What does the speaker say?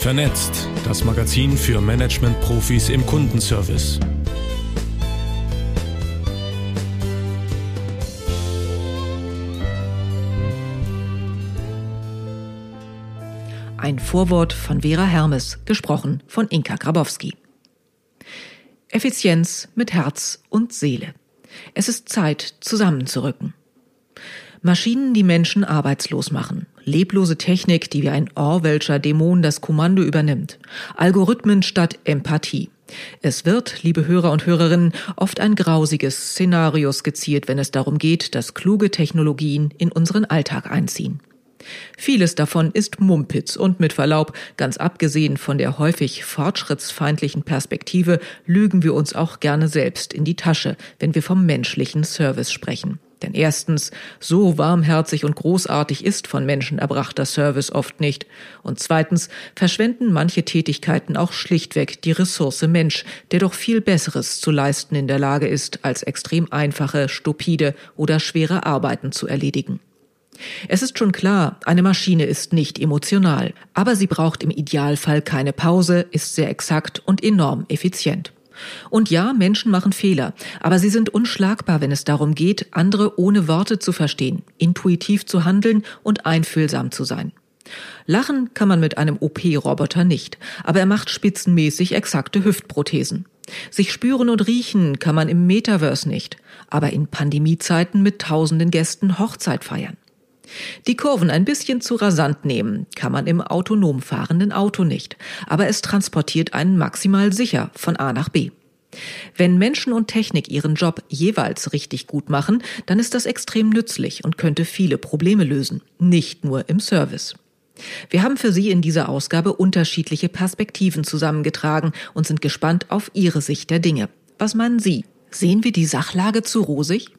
Vernetzt, das Magazin für Management-Profis im Kundenservice. Ein Vorwort von Vera Hermes, gesprochen von Inka Grabowski. Effizienz mit Herz und Seele. Es ist Zeit, zusammenzurücken. Maschinen, die Menschen arbeitslos machen. Leblose Technik, die wie ein Orwellscher Dämon das Kommando übernimmt. Algorithmen statt Empathie. Es wird, liebe Hörer und Hörerinnen, oft ein grausiges Szenario skizziert, wenn es darum geht, dass kluge Technologien in unseren Alltag einziehen. Vieles davon ist Mumpitz und mit Verlaub, ganz abgesehen von der häufig fortschrittsfeindlichen Perspektive, lügen wir uns auch gerne selbst in die Tasche, wenn wir vom menschlichen Service sprechen. Denn erstens, so warmherzig und großartig ist von Menschen erbrachter Service oft nicht. Und zweitens verschwenden manche Tätigkeiten auch schlichtweg die Ressource Mensch, der doch viel Besseres zu leisten in der Lage ist, als extrem einfache, stupide oder schwere Arbeiten zu erledigen. Es ist schon klar, eine Maschine ist nicht emotional, aber sie braucht im Idealfall keine Pause, ist sehr exakt und enorm effizient. Und ja, Menschen machen Fehler, aber sie sind unschlagbar, wenn es darum geht, andere ohne Worte zu verstehen, intuitiv zu handeln und einfühlsam zu sein. Lachen kann man mit einem OP-Roboter nicht, aber er macht spitzenmäßig exakte Hüftprothesen. Sich spüren und riechen kann man im Metaverse nicht, aber in Pandemiezeiten mit tausenden Gästen Hochzeit feiern. Die Kurven ein bisschen zu rasant nehmen kann man im autonom fahrenden Auto nicht, aber es transportiert einen maximal sicher von A nach B. Wenn Menschen und Technik ihren Job jeweils richtig gut machen, dann ist das extrem nützlich und könnte viele Probleme lösen, nicht nur im Service. Wir haben für Sie in dieser Ausgabe unterschiedliche Perspektiven zusammengetragen und sind gespannt auf Ihre Sicht der Dinge. Was meinen Sie? Sehen wir die Sachlage zu rosig?